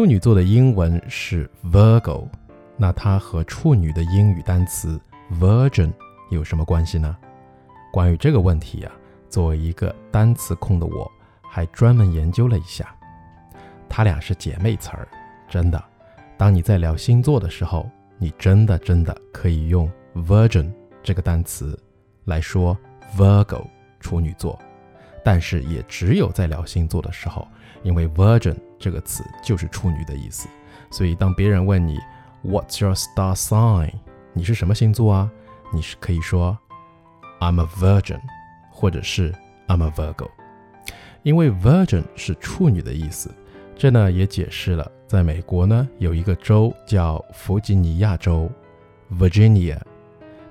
处女座的英文是 Virgo，那它和处女的英语单词 Virgin 有什么关系呢？关于这个问题呀，作为一个单词控的我，还专门研究了一下，它俩是姐妹词儿，真的。当你在聊星座的时候，你真的真的可以用 Virgin 这个单词来说 Virgo 处女座，但是也只有在聊星座的时候，因为 Virgin 这个词就是处女的意思，所以当别人问你 What's your star sign？你是什么星座啊？你是可以说。I'm a virgin，或者是 I'm a Virgo，因为 virgin 是处女的意思，这呢也解释了在美国呢有一个州叫弗吉尼亚州 （Virginia），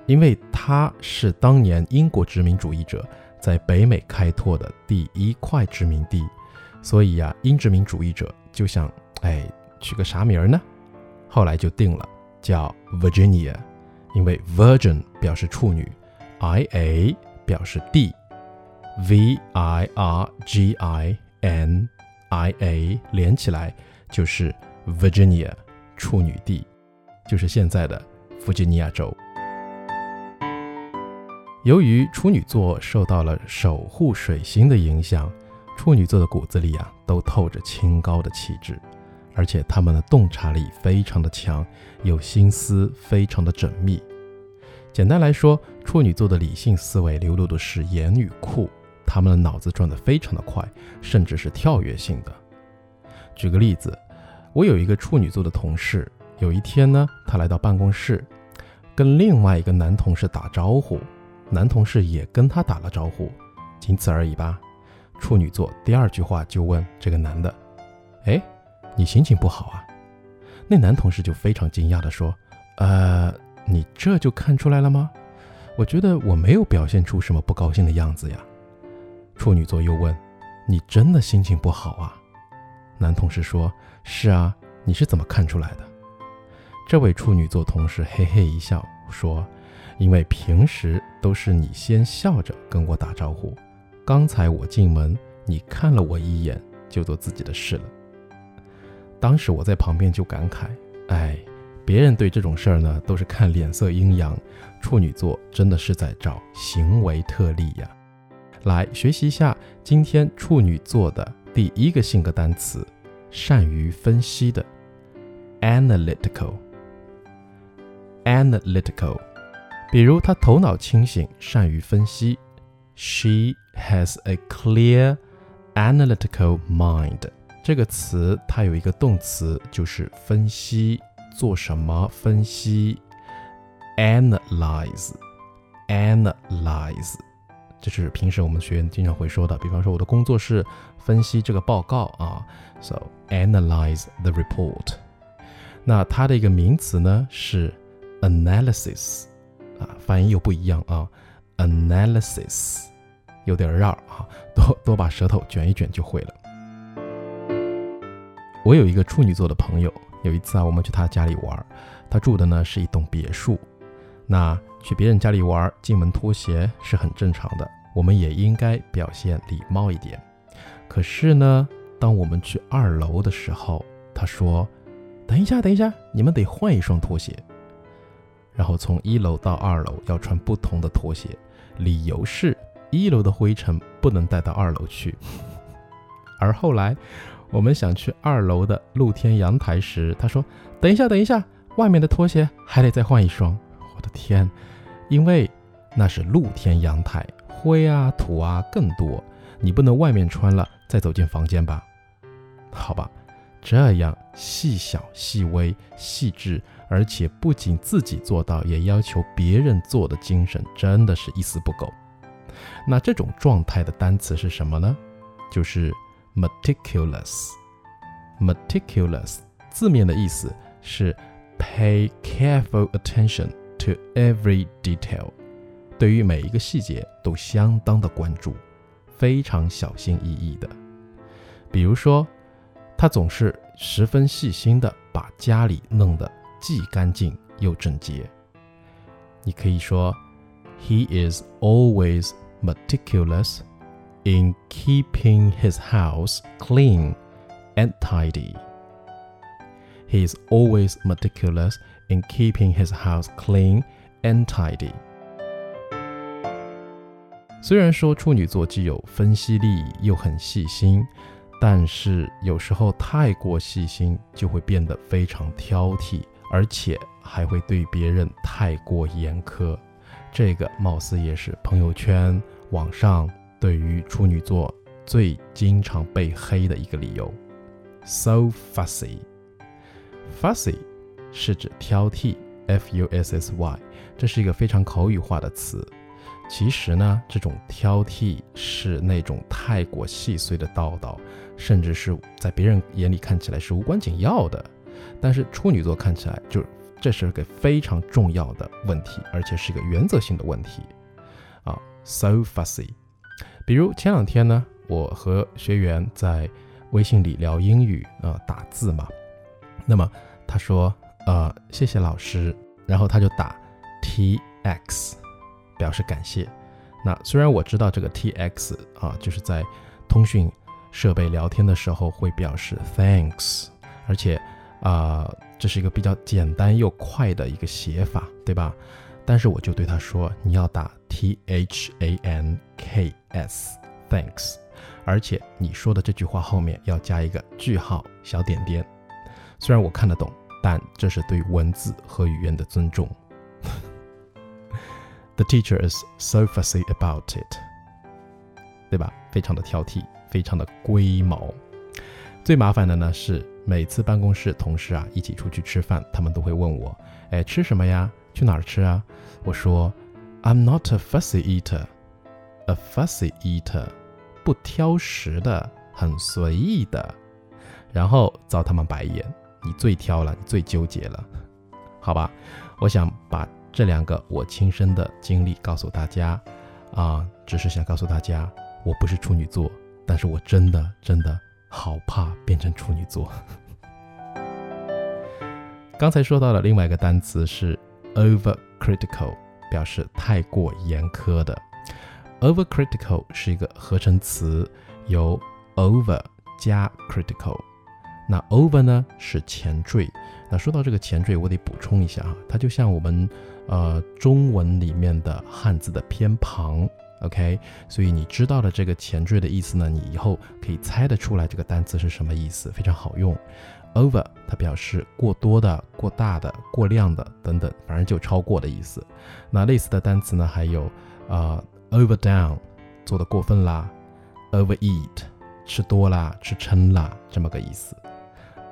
因为它是当年英国殖民主义者在北美开拓的第一块殖民地，所以呀，英殖民主义者就想，哎，取个啥名儿呢？后来就定了叫 Virginia，因为 virgin 表示处女。I A 表示地，V I R G I N I A 连起来就是 Virginia 处女地，就是现在的弗吉尼亚州。由于处女座受到了守护水星的影响，处女座的骨子里啊都透着清高的气质，而且他们的洞察力非常的强，有心思非常的缜密。简单来说，处女座的理性思维流露的是严与酷，他们的脑子转得非常的快，甚至是跳跃性的。举个例子，我有一个处女座的同事，有一天呢，他来到办公室，跟另外一个男同事打招呼，男同事也跟他打了招呼，仅此而已吧。处女座第二句话就问这个男的：“哎，你心情不好啊？”那男同事就非常惊讶地说：“呃。”你这就看出来了吗？我觉得我没有表现出什么不高兴的样子呀。处女座又问：“你真的心情不好啊？”男同事说：“是啊，你是怎么看出来的？”这位处女座同事嘿嘿一笑说：“因为平时都是你先笑着跟我打招呼，刚才我进门，你看了我一眼就做自己的事了。”当时我在旁边就感慨：“哎。”别人对这种事儿呢，都是看脸色阴阳。处女座真的是在找行为特例呀。来学习一下今天处女座的第一个性格单词，善于分析的，analytical。analytical，比如他头脑清醒，善于分析。She has a clear analytical mind。这个词它有一个动词，就是分析。做什么分析？analyze，analyze，这是平时我们学员经常会说的。比方说，我的工作是分析这个报告啊，so analyze the report。那它的一个名词呢是 analysis，啊，发音又不一样啊，analysis 有点绕啊，多多把舌头卷一卷就会了。我有一个处女座的朋友。有一次啊，我们去他家里玩，他住的呢是一栋别墅。那去别人家里玩，进门脱鞋是很正常的，我们也应该表现礼貌一点。可是呢，当我们去二楼的时候，他说：“等一下，等一下，你们得换一双拖鞋。”然后从一楼到二楼要穿不同的拖鞋，理由是一楼的灰尘不能带到二楼去。而后来。我们想去二楼的露天阳台时，他说：“等一下，等一下，外面的拖鞋还得再换一双。”我的天，因为那是露天阳台，灰啊土啊更多，你不能外面穿了再走进房间吧？好吧，这样细小、细微、细致，而且不仅自己做到，也要求别人做的精神，真的是一丝不苟。那这种状态的单词是什么呢？就是。meticulous。meticulous 字面的意思是 pay careful attention to every detail，对于每一个细节都相当的关注，非常小心翼翼的。比如说，他总是十分细心的把家里弄得既干净又整洁。你可以说，He is always meticulous in keeping his house clean and tidy. He is always meticulous in keeping his house clean and tidy. 虽然说处女座既有分析力，又很细心，但是有时候太过细心就会变得非常挑剔，而且还会对别人太过严苛。 这个貌似也是朋友圈、网上对于处女座最经常被黑的一个理由。So fussy，fussy 是指挑剔，f-u-s-s-y，这是一个非常口语化的词。其实呢，这种挑剔是那种太过细碎的叨叨，甚至是在别人眼里看起来是无关紧要的，但是处女座看起来就这是个非常重要的问题，而且是一个原则性的问题啊。So fussy。比如前两天呢，我和学员在微信里聊英语啊，打字嘛，那么他说呃谢谢老师，然后他就打 T X。表示感谢。那虽然我知道这个 T X 啊，就是在通讯设备聊天的时候会表示 Thanks，而且啊，这是一个比较简单又快的一个写法，对吧？但是我就对他说，你要打 T H A N K S，Thanks，而且你说的这句话后面要加一个句号小点点。虽然我看得懂，但这是对文字和语言的尊重。The teacher is so fussy about it，对吧？非常的挑剔，非常的龟毛。最麻烦的呢是，每次办公室同事啊一起出去吃饭，他们都会问我：“哎，吃什么呀？去哪儿吃啊？”我说：“I'm not a fussy eater. A fussy eater，不挑食的，很随意的。”然后遭他们白眼：“你最挑了，你最纠结了。”好吧，我想把。这两个我亲身的经历告诉大家，啊，只是想告诉大家，我不是处女座，但是我真的真的好怕变成处女座。刚才说到了另外一个单词是 overcritical，表示太过严苛的。overcritical 是一个合成词，由 over 加 critical。那 over 呢是前缀。那说到这个前缀，我得补充一下啊，它就像我们。呃，中文里面的汉字的偏旁，OK，所以你知道了这个前缀的意思呢，你以后可以猜得出来这个单词是什么意思，非常好用。Over 它表示过多的、过大的、过量的等等，反正就超过的意思。那类似的单词呢，还有呃，overdone 做的过分啦，overeat 吃多啦、吃撑啦这么个意思。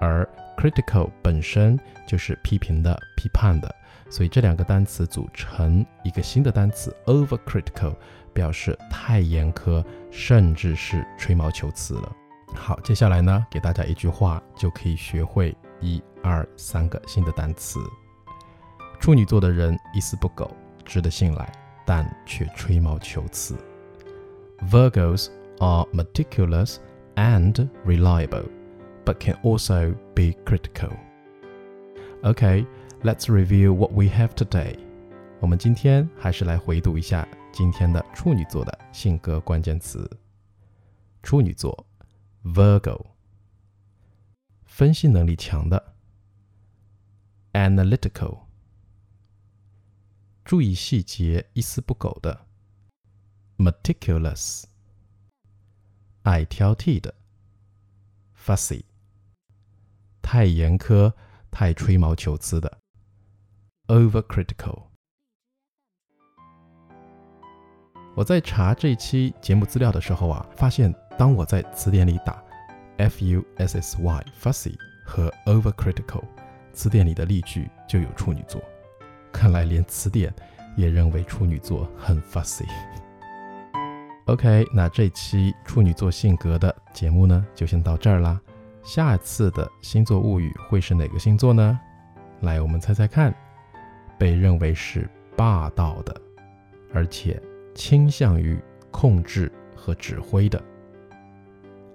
而 critical 本身就是批评的、批判的。所以这两个单词组成一个新的单词 overcritical，表示太严苛，甚至是吹毛求疵了。好，接下来呢，给大家一句话就可以学会一二三个新的单词。处女座的人一丝不苟，值得信赖，但却吹毛求疵。Virgos are meticulous and reliable, but can also be critical. OK, let's review what we have today。我们今天还是来回读一下今天的处女座的性格关键词。处女座，Virgo，分析能力强的。；analytical，注意细节、一丝不苟的。；meticulous，爱挑剔的。；fussy，太严苛、太吹毛求疵的。Overcritical。我在查这期节目资料的时候啊，发现当我在词典里打 “fussy” fussy 和 “overcritical”，词典里的例句就有处女座。看来连词典也认为处女座很 fussy。OK，那这期处女座性格的节目呢，就先到这儿啦。下次的星座物语会是哪个星座呢？来，我们猜猜看。被认为是霸道的，而且倾向于控制和指挥的。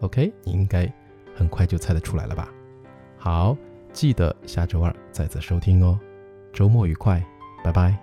OK，你应该很快就猜得出来了吧？好，记得下周二再次收听哦。周末愉快，拜拜。